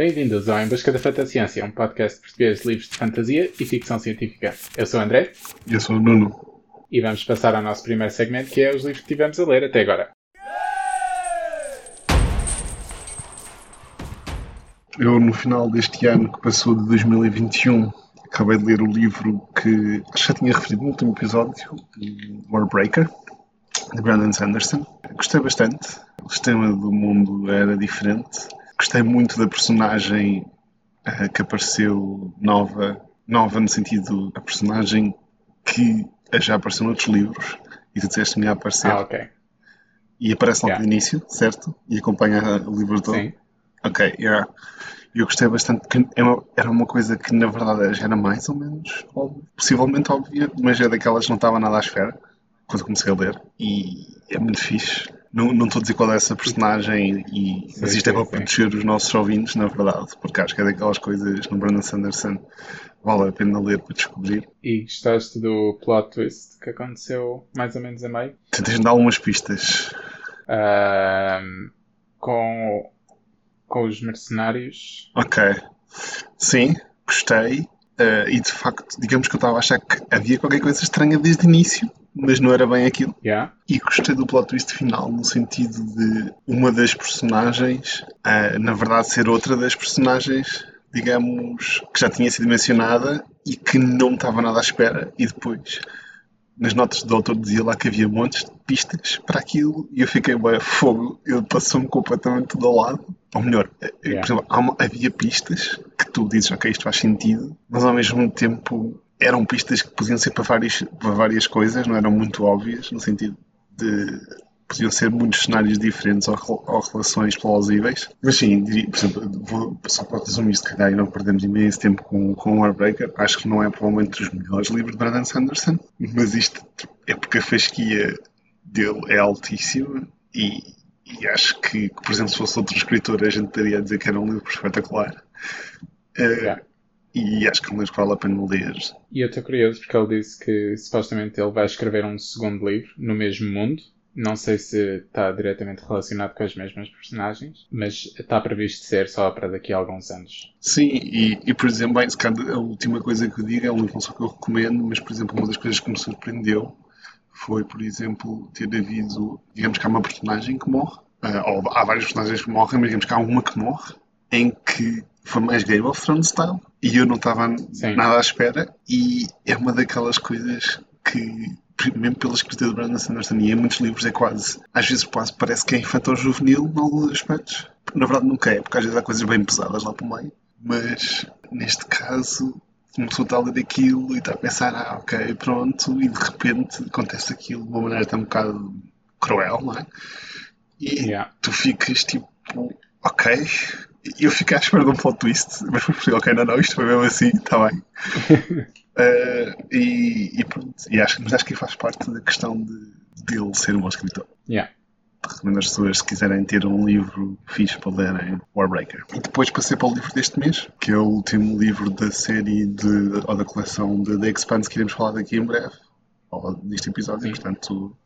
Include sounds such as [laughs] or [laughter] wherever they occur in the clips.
Bem-vindos ao Em Busca da Fantasciência, um podcast português de livros de fantasia e ficção científica. Eu sou o André. E eu sou o Nuno. E vamos passar ao nosso primeiro segmento, que é os livros que tivemos a ler até agora. Eu, no final deste ano que passou de 2021, acabei de ler o livro que já tinha referido no último episódio, Warbreaker, de Brandon Sanderson. Gostei bastante. O sistema do mundo era diferente. Gostei muito da personagem uh, que apareceu nova, nova no sentido a personagem que já apareceu noutros livros e tu disseste-me a aparecer. Ah, ok. E aparece logo Yeah. no início, certo? E acompanha o livro todo. Sim. Ok, yeah. Eu gostei bastante, porque é era uma coisa que na verdade já era mais ou menos óbvia, possivelmente óbvia, mas é daquelas que não estava nada à espera quando comecei a ler e é muito fixe. Não, não estou a dizer qual é essa personagem, e, mas Sim, isto é para sim. proteger os nossos ouvintes, na verdade, porque acho que é daquelas coisas no Brandon Sanderson vale a pena ler para descobrir. E gostaste do plot twist que aconteceu mais ou menos a meio? Tentas dar algumas pistas. Ahm, com, com os mercenários. Ok. Sim, gostei. eh, e de facto, digamos que eu estava a achar que havia qualquer coisa estranha desde o início, mas não era bem aquilo. Yeah? E gostei do plot twist final, no sentido de uma das personagens, eh, na verdade, ser outra das personagens, digamos, que já tinha sido mencionada e que não estava nada à espera. E depois, nas notas do autor, dizia lá que havia montes de pistas para aquilo e eu fiquei, bem, fogo, ele passou-me completamente tudo ao lado. Ou melhor, eh, Yeah. por exemplo, uma- havia pistas que tu dizes, ok, isto faz sentido, mas ao mesmo tempo eram pistas que podiam ser para várias, para várias coisas, não eram muito óbvias, no sentido de podiam ser muitos cenários diferentes ou, ou relações plausíveis. Mas sim, diria, por exemplo, vou, só para resumir, se calhar e não perdemos imenso tempo com, com Warbreaker, acho que não é provavelmente dos melhores livros de Brandon Sanderson, mas isto é porque a fasquia dele é altíssima e, e acho que, por exemplo, se fosse outro escritor, a gente estaria a dizer que era um livro espetacular. Eh, Yeah. E acho que é um livro que vale a pena ler. E eu estou curioso porque ele disse que supostamente ele vai escrever um segundo livro no mesmo mundo. Não sei se está diretamente relacionado com as mesmas personagens, mas está previsto ser só para daqui a alguns anos. Sim, e, e, por exemplo, bem, a última coisa que eu digo é um livro só que eu recomendo, mas por exemplo, uma das coisas que me surpreendeu foi, por exemplo, ter havido, digamos que há uma personagem que morre, ah, ou há várias personagens que morrem, mas digamos que há uma que morre, em que foi mais Game of Thrones style, e eu não estava nada à espera, e é uma daquelas coisas que, mesmo pela escrita de Brandon Sanderson, e em muitos livros é quase, às vezes quase parece que é infantil juvenil, em alguns aspectos. Na verdade nunca é, porque às vezes há coisas bem pesadas lá para o meio. Mas neste caso, uma pessoa está a ler aquilo e está a pensar, ah, ok, pronto, e de repente acontece aquilo de uma maneira tão um bocado cruel, não é? E Yeah. tu ficas tipo, ok. Eu fiquei à espera de um plot twist, mas depois percebi, ok, não, não, isto foi mesmo assim, está bem. [laughs] Eh, e, e pronto, e acho, mas acho que faz parte da questão de, de ele ser um bom escritor. Yeah. Recomendo às pessoas, se quiserem ter um livro fixe para lerem, Warbreaker. E depois passei para o livro deste mês, que é o último livro da série de, ou da coleção de The Expanse que iremos falar daqui em breve, ou neste episódio, Sim. portanto,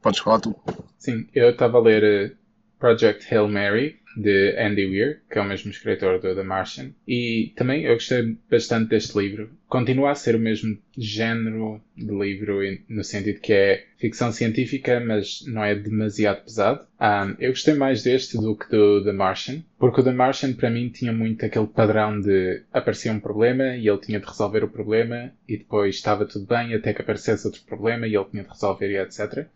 podes falar tu. Sim, eu estava a ler eh, Project Hail Mary, de Andy Weir, que é o mesmo escritor do The Martian, e também eu gostei bastante deste livro. Continua a ser o mesmo género de livro, no sentido que é ficção científica, mas não é demasiado pesado. Ahm, eu gostei mais deste do que do The Martian, porque o The Martian para mim tinha muito aquele padrão de aparecia um problema e ele tinha de resolver o problema, e depois estava tudo bem até que aparecesse outro problema e ele tinha de resolver e etc.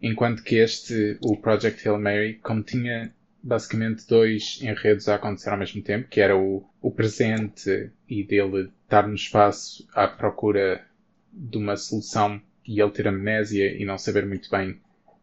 Enquanto que este, o Project Hail Mary, como tinha basicamente dois enredos a acontecer ao mesmo tempo, que era o, o presente e dele estar no espaço à procura de uma solução e ele ter amnésia e não saber muito bem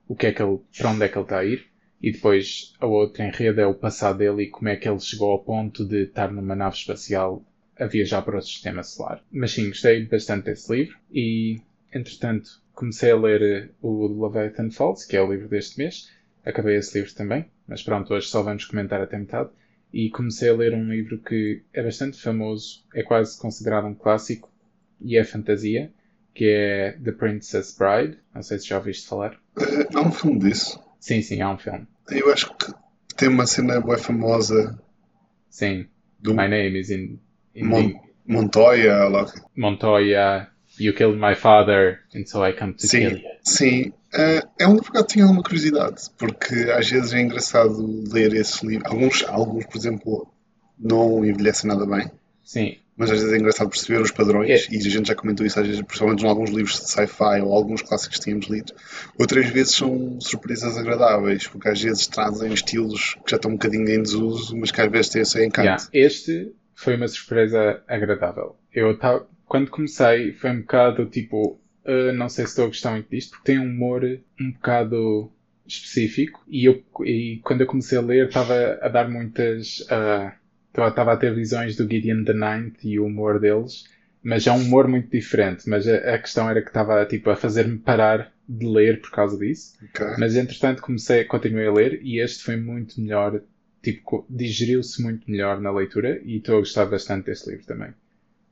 o que é que ele, para onde é que ele está a ir. E depois a outra enredo é o passado dele e como é que ele chegou ao ponto de estar numa nave espacial a viajar para o sistema solar. Mas sim, gostei bastante desse livro e, entretanto, comecei a ler o Leviathan Falls, que é o livro deste mês. Acabei esse livro também, mas pronto, hoje só vamos comentar até metade. E comecei a ler um livro que é bastante famoso, é quase considerado um clássico e é fantasia, que é The Princess Bride. Não sei se já ouviste falar. [coughs] Há um filme disso. Sim, sim, há um filme. Eu acho que tem uma cena bem famosa. Sim. Do My name is in, in Mon Montoya, lá. Montoya. You killed my father, and so I come to Sim, kill you. sim. Eh, é um livro que eu tinha alguma curiosidade, porque às vezes é engraçado ler esse livro. Alguns, alguns por exemplo, não envelhecem nada bem, Sim, mas às vezes é engraçado perceber os padrões, É. e a gente já comentou isso às vezes, principalmente em alguns livros de sci-fi ou alguns clássicos que tínhamos lido. Outras vezes são surpresas agradáveis, porque às vezes trazem estilos que já estão um bocadinho em desuso, mas que às vezes têm o seu encanto. Yeah, Este foi uma surpresa agradável. Eu tava, quando comecei foi um bocado tipo, "Ah, não sei se estou a gostar muito disto, porque tem um humor um bocado específico e, eu, e quando eu comecei a ler estava a dar muitas. ah, Estava a ter visões do Gideon the Ninth e o humor deles, mas é um humor muito diferente. Mas a, a questão era que estava tipo, a fazer-me parar de ler por causa disso. Ok? Mas entretanto comecei, continuei a ler e este foi muito melhor, tipo, digeriu-se muito melhor na leitura e estou a gostar bastante deste livro também.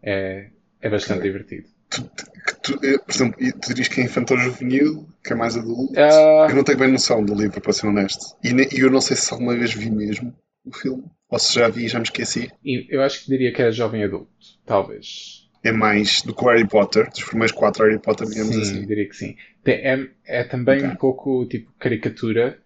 É, é bastante Ok. divertido. Que tu, eh, por exemplo, e tu dirias que é infantil juvenil, que é mais adulto. Ah, Eu não tenho bem noção do livro, para ser honesto. E ne- e eu não sei se alguma vez vi mesmo o filme. Ou se já vi e já me esqueci. eu acho que diria que é jovem adulto, talvez. É mais do que o Harry Potter, dos primeiros quatro Harry Potter, digamos Sim, assim. diria que sim. É, é também Ok. um pouco tipo caricatura,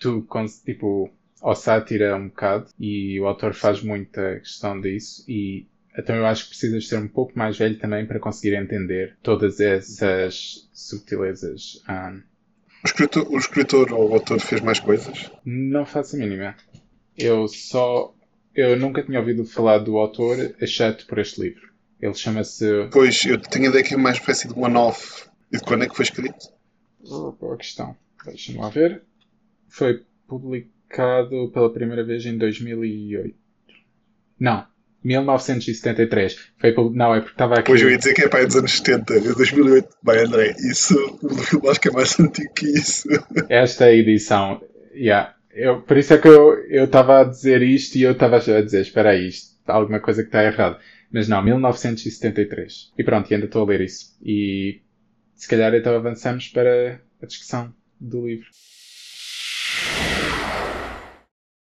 tu tipo, ou sátira um bocado, e o autor faz muita questão disso, e então eu acho que precisas ser um pouco mais velho também para conseguir entender todas essas subtilezas. Ah, O escritor, o escritor ou o autor fez mais coisas? não faço a mínima. Eu só. Eu nunca tinha ouvido falar do autor, exceto por este livro. Ele chama-se. Pois, eu tenho ideia que é uma espécie de one-off. E de quando é que foi escrito? Oh, boa questão. Deixa-me lá ver. Foi publicado pela primeira vez em 2008. Não, 1973. Foi Não, é porque estava aqui. Pois eu ia dizer que é para dos anos 70, de 2008. Bem, André, isso, o filme acho que é mais [laughs] antigo que isso. Esta edição. Yeah. Eu, por isso é que eu estava a dizer isto e eu estava a dizer: espera aí, isto, há alguma coisa que está errado. Mas não, 1973. E pronto, e ainda estou a ler isso. E se calhar então avançamos para a discussão do livro.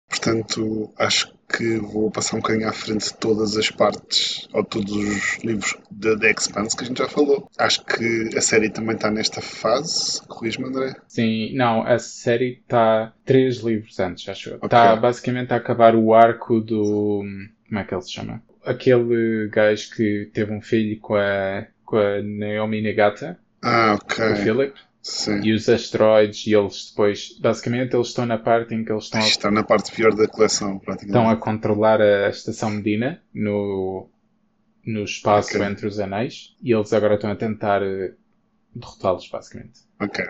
Portanto, acho que vou passar um bocadinho à frente de todas as partes, ou todos os livros da The Expanse que a gente já falou. Acho que a série também está nesta fase, corrijo-me, André. Sim, não, a série está três livros antes, acho eu. Ok. Está basicamente a acabar o arco do. Como é que ele se chama? Aquele gajo que teve um filho com a, com a Naomi Negata, Ah, o ok. Philip. Sim. E os asteroides, e eles depois, basicamente, eles estão na parte em que eles estão a, na parte pior da coleção, praticamente. estão a controlar a estação Medina no, no espaço Ok. entre os anéis, e eles agora estão a tentar eh, derrotá-los, basicamente. Ok.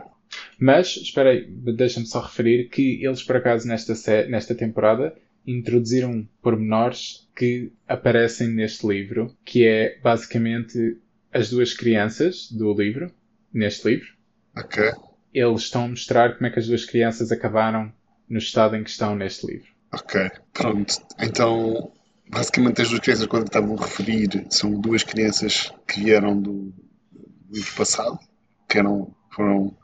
Mas, espera aí, deixa-me só referir que eles, por acaso, nesta, nesta temporada, introduziram pormenores que aparecem neste livro, que é basicamente as duas crianças do livro, neste livro, Ok. eles estão a mostrar como é que as duas crianças acabaram no estado em que estão neste livro. Ok. Pronto. Então, basicamente as duas crianças quando estavam a referir são duas crianças que vieram do livro passado, que eram, foram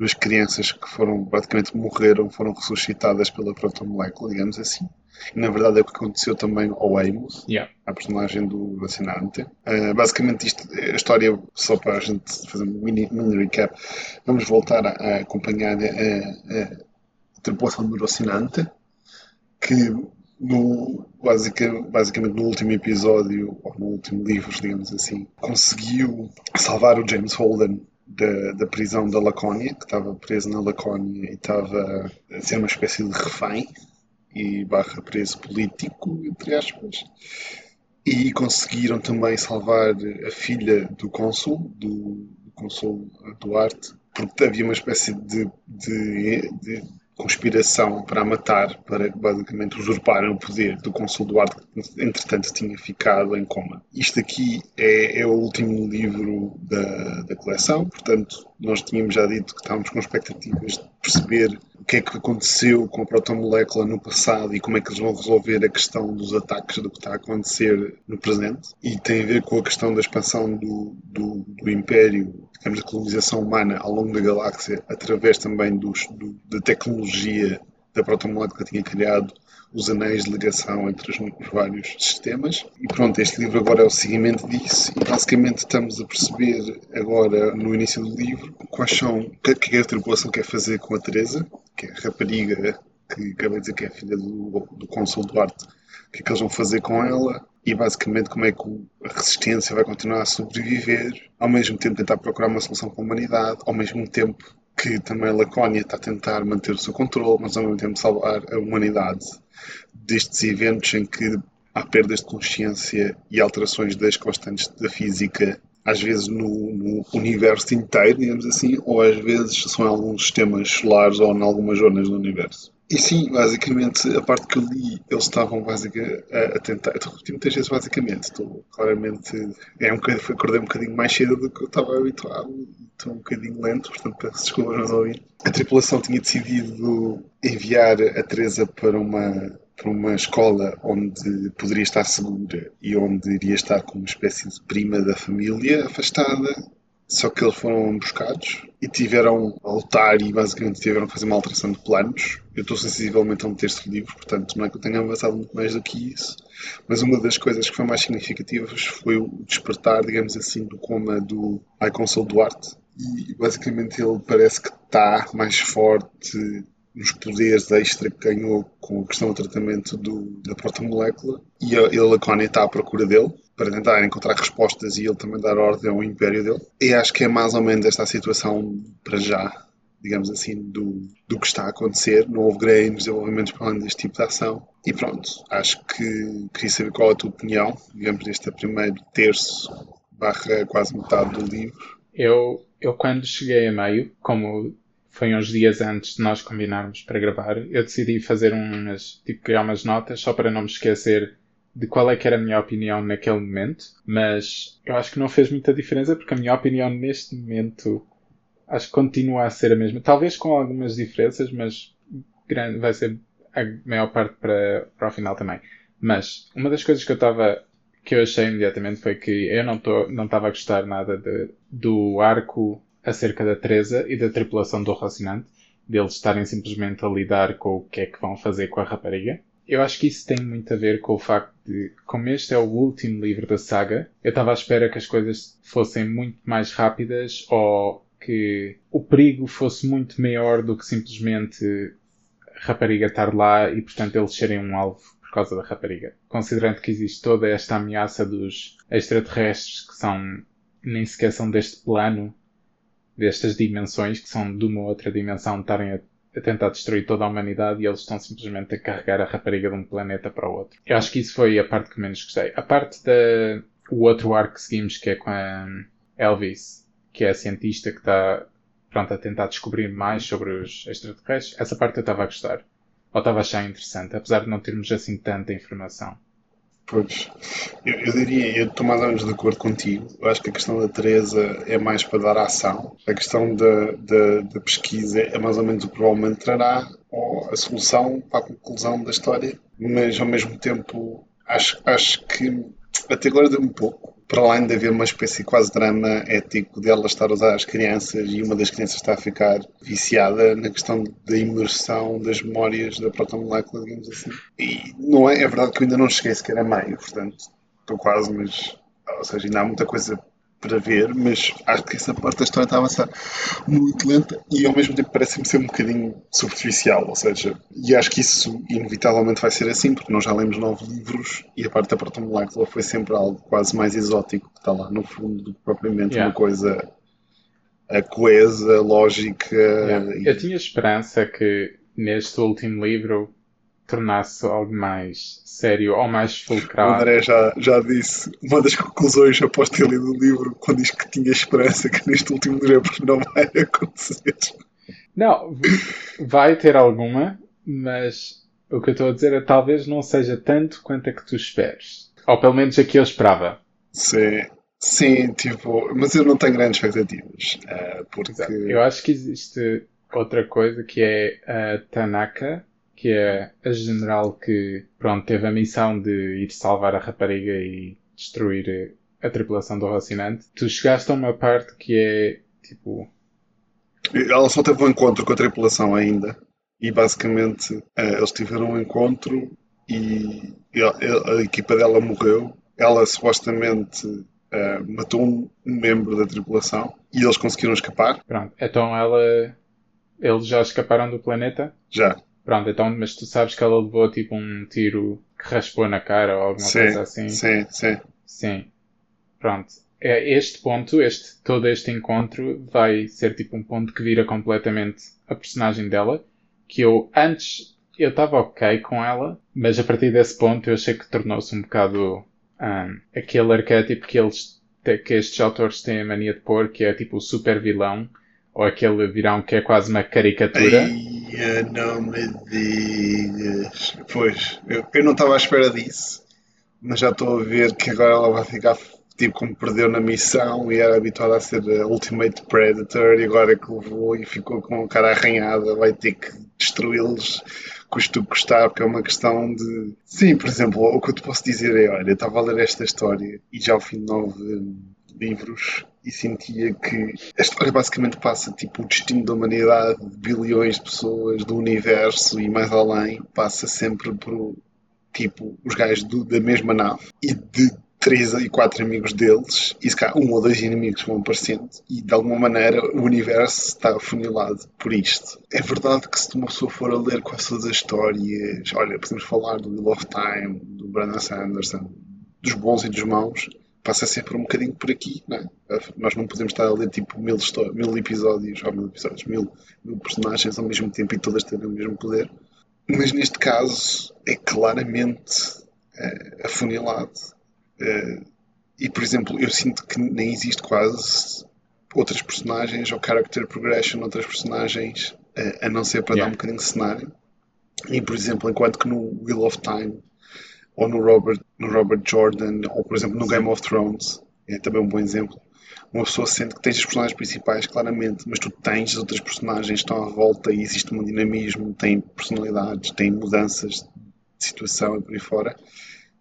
duas crianças que foram, praticamente morreram, foram ressuscitadas pela protomolécula, digamos assim. E na verdade é o que aconteceu também ao Amos, Yeah. a personagem do vacinante. Uh, basicamente, isto, a história, só para a gente fazer um mini, mini recap, vamos voltar a, a acompanhar a, a, a tripulação do vacinante, que no, basica, basicamente no último episódio, ou no último livro, digamos assim, conseguiu salvar o James Holden da, da prisão da Lacónia, que estava preso na Lacónia e estava a ser uma espécie de refém e barra preso político, entre aspas. E conseguiram também salvar a filha do cônsul, do, do cônsul Duarte, porque havia uma espécie de, de, de conspiração para matar, para basicamente usurparem o poder do cônsul Duarte, que entretanto tinha ficado em coma. Isto aqui é, é o último livro da, da coleção, portanto nós tínhamos já dito que estávamos com expectativas de perceber que é que aconteceu com a protomolécula no passado e como é que eles vão resolver a questão dos ataques do que está a acontecer no presente. E tem a ver com a questão da expansão do, do, do Império, digamos, da colonização humana ao longo da galáxia, através também dos, do, da tecnologia da protomolécula tinha criado os anéis de ligação entre os vários sistemas. E pronto, este livro agora é o seguimento disso e basicamente estamos a perceber agora no início do livro quais são, o que, é que a tripulação quer fazer com a Teresa, que é a rapariga que acabei de dizer que é filha do, do Consul Duarte, o que é que eles vão fazer com ela? E basicamente como é que a resistência vai continuar a sobreviver, ao mesmo tempo tentar procurar uma solução para a humanidade, ao mesmo tempo que também a Lacónia está a tentar manter o seu controle, mas ao mesmo tempo salvar a humanidade destes eventos em que há perdas de consciência e alterações das constantes da física, às vezes no, no, universo inteiro, digamos assim, ou às vezes são em alguns sistemas solares ou em algumas zonas do universo. E sim, basicamente, a parte que eu li, eles estavam basicamente a, a tentar. Estou a repetir muitas vezes, basicamente. Estou claramente. É um acordei um bocadinho mais cedo do que eu estava habituado. Estou um bocadinho lento, portanto, peço desculpas meus ouvintes. A tripulação tinha decidido enviar a Teresa para uma, para uma escola onde poderia estar segura e onde iria estar como uma espécie de prima da família, afastada só que eles foram emboscados e tiveram a lutar e basicamente tiveram que fazer uma alteração de planos. Eu estou sensivelmente a um terço livro, portanto não é que eu tenha avançado muito mais do que isso. Mas uma das coisas que foi mais significativas foi o despertar, digamos assim, do coma do iConsole Duarte. E basicamente ele parece que está mais forte nos poderes extra que ganhou com a questão do tratamento do, da protomolécula e ele, a Connie está à procura dele para tentar encontrar respostas e ele também dar ordem ao império dele. E acho que é mais ou menos esta a situação para já, digamos assim, do, do que está a acontecer. Não houve grandes desenvolvimentos para além deste tipo de ação. E pronto, acho que queria saber qual é a tua opinião, digamos, deste primeiro terço barra quase metade do livro. Eu, eu quando cheguei a meio, como foi uns dias antes de nós combinarmos para gravar, eu decidi fazer umas, tipo, criar umas notas só para não me esquecer de qual é que era a minha opinião naquele momento, mas eu acho que não fez muita diferença porque a minha opinião neste momento acho que continua a ser a mesma. Talvez com algumas diferenças, mas grande, vai ser a maior parte para, para o final também. Mas uma das coisas que eu estava que eu achei imediatamente foi que eu não não estava a gostar nada de, do arco acerca da Teresa e da tripulação do Rocinante, deles estarem simplesmente a lidar com o que é que vão fazer com a rapariga eu acho que isso tem muito a ver com o facto de, como este é o último livro da saga, eu estava à espera que as coisas fossem muito mais rápidas ou que o perigo fosse muito maior do que simplesmente a rapariga estar lá e, portanto, eles serem um alvo por causa da rapariga. Considerando que existe toda esta ameaça dos extraterrestres que são, nem sequer são deste plano, destas dimensões, que são de uma outra dimensão, estarem a a tentar destruir toda a humanidade e eles estão simplesmente a carregar a rapariga de um planeta para o outro. Eu acho que isso foi a parte que menos gostei. A parte da. O outro arco que seguimos, que é com a Elvis, que é a cientista que está pronto, a tentar descobrir mais sobre os extraterrestres, essa parte eu estava a gostar. Ou estava a achar interessante, apesar de não termos assim tanta informação. Pois, eu, eu diria, eu estou mais ou menos de acordo contigo. Eu acho que a questão da Teresa é mais para dar ação. A questão da, da, da pesquisa é mais ou menos o que provavelmente trará a solução para a conclusão da história. Mas ao mesmo tempo, acho, acho que até agora deu um pouco para além de haver uma espécie quase drama ético dela estar a usar as crianças e uma das crianças está a ficar viciada na questão da imersão das memórias da protomolécula, digamos assim. E não é, é verdade que eu ainda não cheguei sequer a meio, portanto estou quase, mas ou seja, ainda há muita coisa para ver, mas acho que essa parte da história está a avançar muito lenta e ao mesmo tempo parece-me ser um bocadinho superficial, ou seja, e acho que isso inevitavelmente vai ser assim, porque nós já lemos nove livros e a parte da protomolécula foi sempre algo quase mais exótico, que está lá no fundo do que propriamente yeah. uma coisa a coesa, lógica. Yeah. E... Eu tinha esperança que neste último livro tornasse algo mais sério ou mais fulcral. O André já, já disse, uma das conclusões após ter lido o livro, quando diz que tinha esperança que neste último livro não vai acontecer. Não, vai ter alguma, mas o que eu estou a dizer é talvez não seja tanto quanto a que tu esperes. Ou pelo menos a que eu esperava. Sim. Sim, tipo, mas eu não tenho grandes expectativas. Uh, porque... Exato. Eu acho que existe outra coisa que é a Tanaka, que é a general que, pronto, teve a missão de ir salvar a rapariga e destruir a tripulação do Rocinante. Tu chegaste a uma parte que é, tipo... Ela só teve um encontro com a tripulação ainda. e basicamente uh, eles tiveram um encontro e a, a equipa dela morreu. Ela supostamente uh, matou um membro da tripulação e eles conseguiram escapar. Pronto, então ela. Eles já escaparam do planeta? Já. Pronto, então, mas tu sabes que ela levou tipo um tiro que raspou na cara ou alguma sim, coisa assim? Sim, sim. Sim. Pronto. É este ponto, este, todo este encontro vai ser tipo um ponto que vira completamente a personagem dela. Que eu antes eu estava ok com ela, mas a partir desse ponto eu achei que tornou-se um bocado um, aquele arquétipo que eles que estes autores têm a mania de pôr, que é tipo o super vilão, ou aquele virão que é quase uma caricatura. Ai, não me digas. Pois, eu, eu não estava à espera disso, mas já estou a ver que agora ela vai ficar tipo como perdeu na missão e era habituada a ser a Ultimate Predator e agora que levou e ficou com a cara arranhada, vai ter que destruí-los custo custar, porque é uma questão de. Sim, por exemplo, o que eu te posso dizer é: olha, eu estava a ler esta história e já ao fim de nove livros e sentia que a história basicamente passa tipo o destino da humanidade, de bilhões de pessoas, do universo e mais além, passa sempre por tipo os gajos do, da mesma nave e de três e quatro amigos deles, e se cá um ou dois inimigos vão aparecendo, e de alguma maneira o universo está afunilado por isto. É verdade que se uma pessoa for a ler todas as histórias, olha, podemos falar do Wheel of Time, do Brandon Sanderson, dos bons e dos maus, passa sempre um bocadinho por aqui, não é? Nós não podemos estar a ler tipo mil, mil episódios, ou mil episódios, mil, mil personagens ao mesmo tempo e todas terem o mesmo poder. Mas neste caso é claramente é, afunilado Uh, e, por exemplo, eu sinto que nem existe quase outras personagens ou character progression, outras personagens, uh, a não ser para yeah. dar um bocadinho de cenário. E, por exemplo, enquanto que no Wheel of Time, ou no Robert, no Robert Jordan, ou, por exemplo, no Game of Thrones, é também um bom exemplo, uma pessoa sente que tens as personagens principais, claramente, mas tu tens outras personagens que estão à volta e existe um dinamismo, tem personalidades, tem mudanças de situação e por aí fora.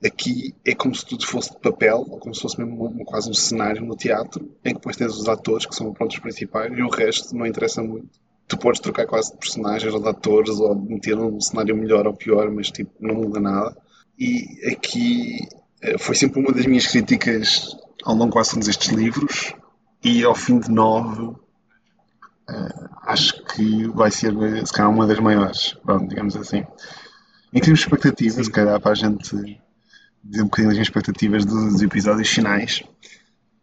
Aqui é como se tudo fosse de papel, ou como se fosse mesmo quase um cenário no teatro, em que depois tens os atores, que são os principais, e o resto não interessa muito. Tu podes trocar quase de personagens ou de atores, ou meter um cenário melhor ou pior, mas tipo, não muda nada. E aqui eh, foi sempre uma das minhas críticas ao longo quase todos estes livros, e ao fim de nove, uh, acho que vai ser, se calhar, uma das maiores, pronto, digamos assim. Em termos de expectativas, se calhar, para a gente dizer um bocadinho das expectativas dos episódios finais,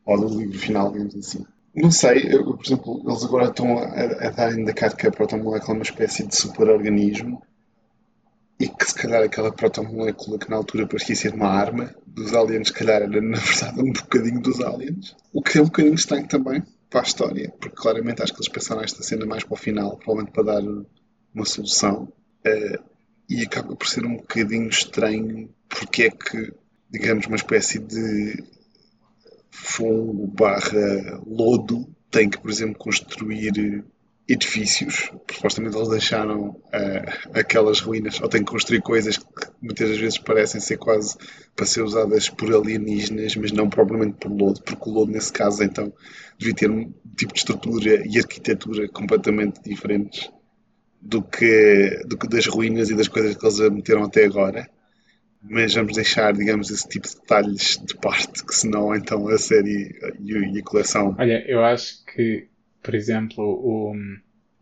ou do livro final, digamos assim. Não sei, eu, por exemplo, eles agora estão a, a dar indicado que a protomolécula é uma espécie de superorganismo e que se calhar aquela protomolécula que na altura parecia ser uma arma dos aliens, se calhar era na verdade um bocadinho dos aliens. O que é um bocadinho estranho também para a história, porque claramente acho que eles pensaram esta cena mais para o final, provavelmente para dar uma solução. Uh, e acaba por ser um bocadinho estranho porque é que, digamos, uma espécie de fungo barra lodo tem que, por exemplo, construir edifícios, supostamente eles deixaram uh, aquelas ruínas, ou têm que construir coisas que muitas vezes parecem ser quase para ser usadas por alienígenas, mas não propriamente por lodo, porque o lodo nesse caso então devia ter um tipo de estrutura e arquitetura completamente diferentes do que, do que das ruínas e das coisas que eles meteram até agora. Mas vamos deixar, digamos, esse tipo de detalhes de parte, que senão então a série e a coleção. Olha, eu acho que, por exemplo, o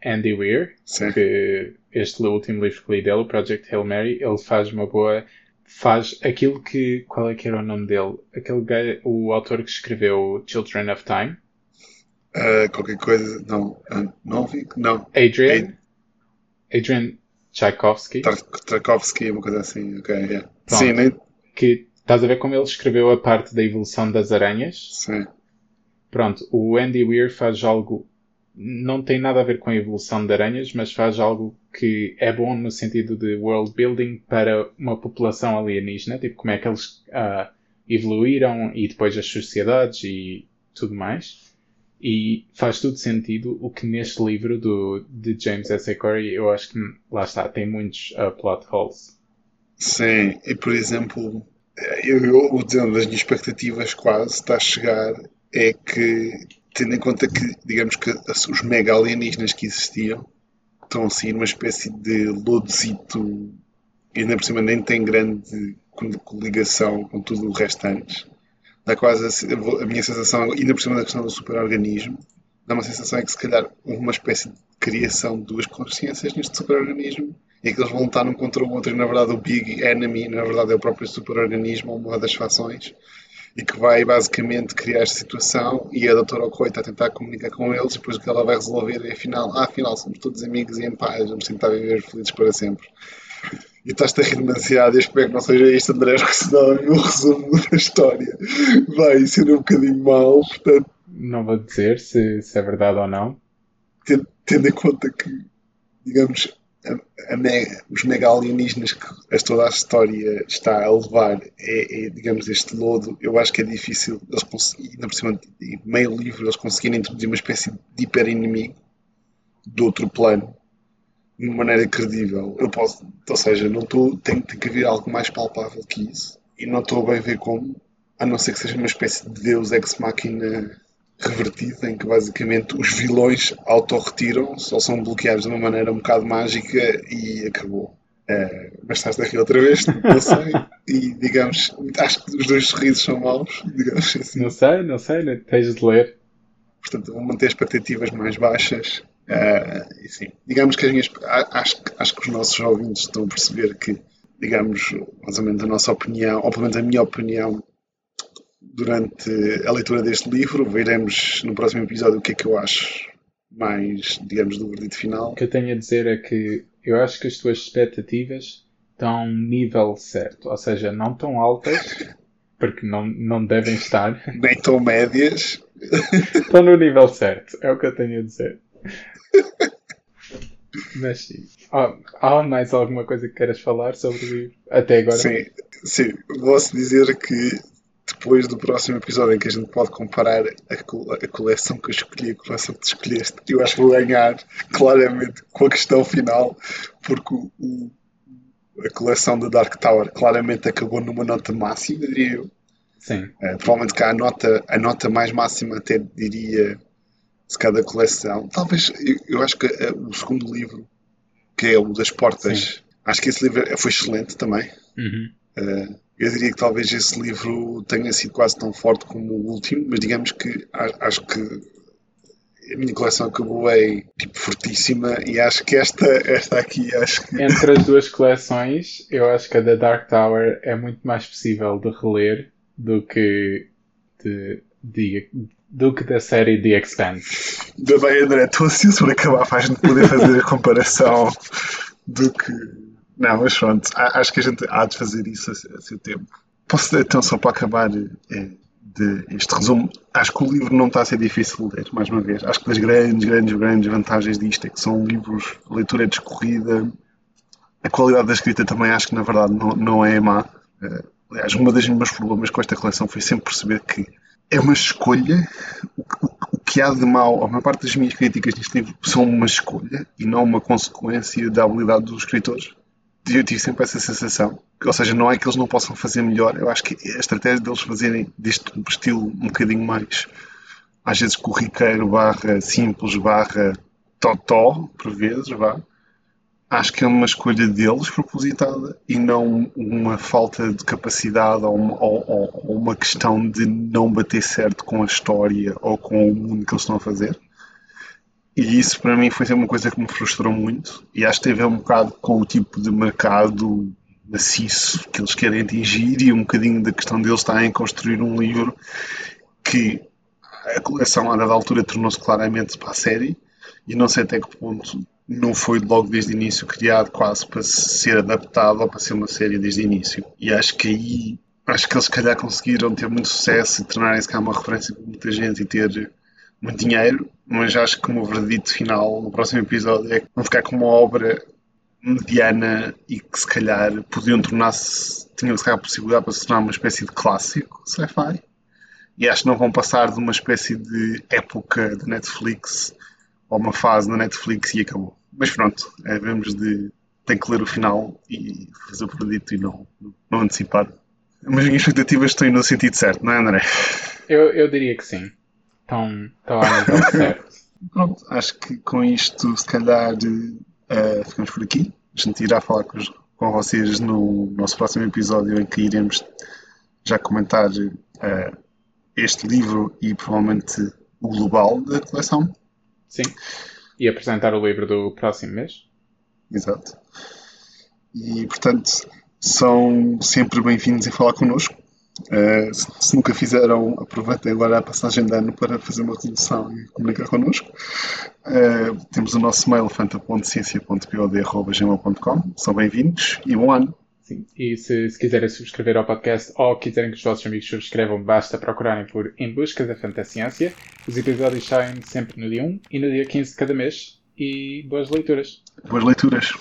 Andy Weir, Sim. que este último livro que li dele, o Project Hail Mary, ele faz uma boa. faz aquilo que. qual é que era o nome dele? Aquele o autor que escreveu Children of Time. Uh, qualquer coisa. Não. Uh, não, não. Adrian. Ad Adrian Tchaikovsky. Tchaikovsky, uma coisa assim, ok, yeah. Sim, nem... Que estás a ver como ele escreveu a parte da evolução das aranhas? Sim. Pronto, o Andy Weir faz algo. Não tem nada a ver com a evolução de aranhas, mas faz algo que é bom no sentido de world building para uma população alienígena, tipo como é que eles uh, evoluíram e depois as sociedades e tudo mais. E faz todo sentido o que neste livro do, de James S. Corey, eu acho que lá está, tem muitos uh, plot holes. Sim, e por exemplo, eu, eu dizendo das minhas expectativas quase está a chegar é que, tendo em conta que, digamos que os mega alienígenas que existiam, estão a seguir uma espécie de lodozito, e ainda por cima nem tem grande coligação com tudo o restante. Dá quase a, a minha sensação, ainda por cima da questão do superorganismo, dá uma sensação é que se calhar uma espécie de criação de duas consciências neste superorganismo e que eles vão lutar um contra o outro e na verdade o Big Enemy na verdade é o próprio superorganismo, uma das fações e que vai basicamente criar esta situação e a doutora Okoye está a tentar comunicar com eles e depois o que ela vai resolver é afinal, ah, afinal somos todos amigos e em paz, vamos tentar viver felizes para sempre. E estás-te a rir demasiado e espero que não seja isto, André, porque senão o meu resumo [laughs] da história vai ser um bocadinho mau, portanto... Não vou dizer se, se é verdade ou não. Tendo, tendo em conta que, digamos, a, a os mega alienígenas que toda a história está a levar é, é, digamos, este lodo, eu acho que é difícil eles conseguirem, por cima de meio livro, eles conseguirem introduzir uma espécie de hiper-inimigo de outro plano de uma maneira credível. Eu posso, ou seja, não estou, tem, tem que haver algo mais palpável que isso. E não estou a bem ver como, a não ser que seja uma espécie de Deus ex-máquina revertida, em que basicamente os vilões auto-retiram, ou são bloqueados de uma maneira um bocado mágica e acabou. Uh, mas estás daqui outra vez, não sei. [laughs] e digamos, acho que os dois sorrisos são maus, digamos assim. Não sei, não sei, tens de ler. Portanto, vou manter expectativas mais baixas. Uh, e sim, digamos que as minhas. Acho, acho que os nossos ouvintes estão a perceber que, digamos, mais ou menos a nossa opinião, ou pelo menos a minha opinião, durante a leitura deste livro. Veremos no próximo episódio o que é que eu acho mais, digamos, do verdito final. O que eu tenho a dizer é que eu acho que as tuas expectativas estão nível certo, ou seja, não tão altas, [laughs] porque não, não devem estar. Nem tão médias. Estão no nível certo, é o que eu tenho a dizer. Mas sim. Há mais alguma coisa que queiras falar sobre o livro? Até agora? Sim, sim. Posso dizer que depois do próximo episódio em que a gente pode comparar a, a coleção que eu escolhi, a coleção que tu escolheste, eu acho que vou ganhar claramente com a questão final, porque o, o, a coleção da Dark Tower claramente acabou numa nota máxima, diria eu. Sim. Uh, provavelmente cá a nota, a nota mais máxima até diria de cada coleção. Talvez, eu, eu acho que uh, o segundo livro, que é o das portas, Sim. acho que esse livro foi excelente também. Uhum. Uh, eu diria que talvez esse livro tenha sido quase tão forte como o último, mas digamos que acho que a minha coleção acabou é tipo fortíssima e acho que esta, esta aqui acho que... Entre as duas coleções, eu acho que a da Dark Tower é muito mais possível de reler do que de, de do que da série The Expanse. Ainda bem, André, estou ansioso por acabar para a gente poder fazer a comparação do que não, mas pronto, acho que a gente há de fazer isso a, seu tempo. Posso, então, só para acabar é, de este resumo, acho que o livro não está a ser difícil de ler, mais uma vez. Acho que das grandes, grandes, grandes vantagens disto é que são livros, a leitura é descorrida, a qualidade da escrita também acho que na verdade não, não é má. Uh, aliás, um dos meus problemas com esta coleção foi sempre perceber que é uma escolha. O, o, o que há de mal, a maior parte das minhas críticas neste livro são uma escolha e não uma consequência da habilidade dos escritores eu tive sempre essa sensação. Ou seja, não é que eles não possam fazer melhor, eu acho que a estratégia deles fazerem deste estilo um bocadinho mais, às vezes corriqueiro, barra simples, barra totó, por vezes, vá. Acho que é uma escolha deles propositada e não uma falta de capacidade ou uma, ou, ou uma questão de não bater certo com a história ou com o mundo que eles estão a fazer. E isso para mim foi uma coisa que me frustrou muito. E acho que teve um bocado com o tipo de mercado maciço que eles querem atingir e um bocadinho da questão deles estar em construir um livro que a coleção a dada altura tornou-se claramente para a série e não sei até que ponto não foi logo desde o início criado quase para ser adaptado ou para ser uma série desde o início. E acho que aí acho que eles se calhar conseguiram ter muito sucesso e tornarem-se cá uma referência para muita gente e ter muito dinheiro, mas acho que o meu verdito final no próximo episódio é que vão ficar com uma obra mediana e que se calhar podiam tornar-se, tinham se calhar a possibilidade para se tornar uma espécie de clássico sci-fi. E acho que não vão passar de uma espécie de época de Netflix ou uma fase na Netflix e acabou. Mas pronto, é, vemos de. Tem que ler o final e fazer o verdito e não, não antecipar. Mas as minhas expectativas estão no sentido certo, não é, André? Eu, eu diria que sim estão, estão a nível certo. [laughs] Pronto, acho que com isto, se calhar, Uh, ficamos por aqui. A gente irá falar com, com, vocês no nosso próximo episódio em que iremos já comentar uh, este livro e provavelmente o global da coleção. Sim. E apresentar o livro do próximo mês. Exato. E, portanto, são sempre bem-vindos em falar connosco. Uh, se, se, nunca fizeram, aproveitem agora a passagem de ano para fazer uma resolução e comunicar connosco. Uh, temos o nosso mail fanta.ciência.pod.gmail.com São bem-vindos e bom ano! Sim. E se, se, quiserem subscrever ao podcast ou quiserem que os vossos amigos subscrevam, basta procurarem por Em Busca da Fantasciência. Os episódios saem sempre no dia 1 e no dia 15 de cada mês. E boas leituras! Boas leituras!